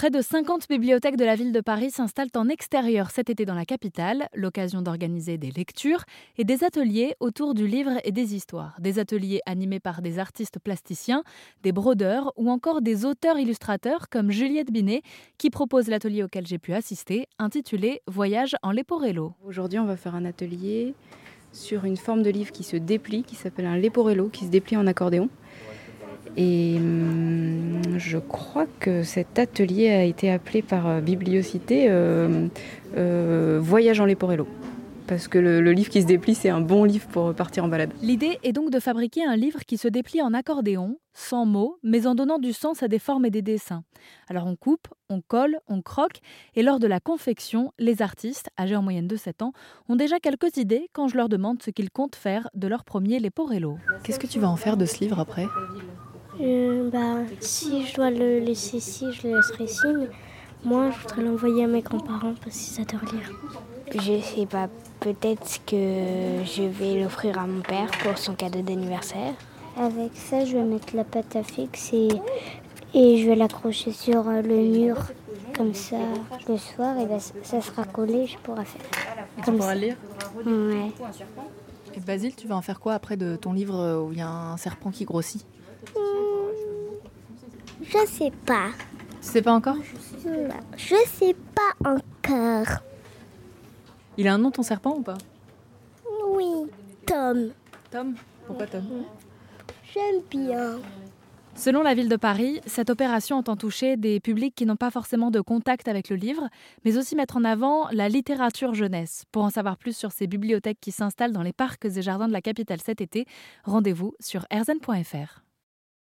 Près de 50 bibliothèques de la ville de Paris s'installent en extérieur cet été dans la capitale, l'occasion d'organiser des lectures et des ateliers autour du livre et des histoires. Des ateliers animés par des artistes plasticiens, des brodeurs ou encore des auteurs-illustrateurs comme Juliette Binet qui propose l'atelier auquel j'ai pu assister, intitulé Voyage en Leporello. Aujourd'hui, on va faire un atelier sur une forme de livre qui se déplie, qui s'appelle un Leporello, qui se déplie en accordéon. Et hum, je crois que cet atelier a été appelé par euh, Bibliocité euh, euh, Voyage en Leporello. Parce que le, le livre qui se déplie, c'est un bon livre pour partir en balade. L'idée est donc de fabriquer un livre qui se déplie en accordéon, sans mots, mais en donnant du sens à des formes et des dessins. Alors on coupe, on colle, on croque, et lors de la confection, les artistes, âgés en moyenne de 7 ans, ont déjà quelques idées quand je leur demande ce qu'ils comptent faire de leur premier Leporello. Qu'est-ce que tu vas en faire de ce livre après? Euh, bah, si je dois le laisser ici, je le laisserai ici. Mais moi, je voudrais l'envoyer à mes grands-parents parce qu'ils adorent lire. Je sais pas, peut-être que je vais l'offrir à mon père pour son cadeau d'anniversaire. Avec ça, je vais mettre la pâte à fixe et, et je vais l'accrocher sur euh, le mur. Comme ça, le soir, et ben, ça sera collé, je pourrai faire. Tu Comme pourras lire Ouais. Et Basile, tu vas en faire quoi après de ton livre où il y a un serpent qui grossit? Je sais pas. Tu sais pas encore Je sais pas encore. Il a un nom ton serpent ou pas Oui, Tom. Tom Pourquoi Tom J'aime bien. Selon la ville de Paris, cette opération entend toucher des publics qui n'ont pas forcément de contact avec le livre, mais aussi mettre en avant la littérature jeunesse. Pour en savoir plus sur ces bibliothèques qui s'installent dans les parcs et jardins de la capitale cet été, rendez-vous sur erzen.fr.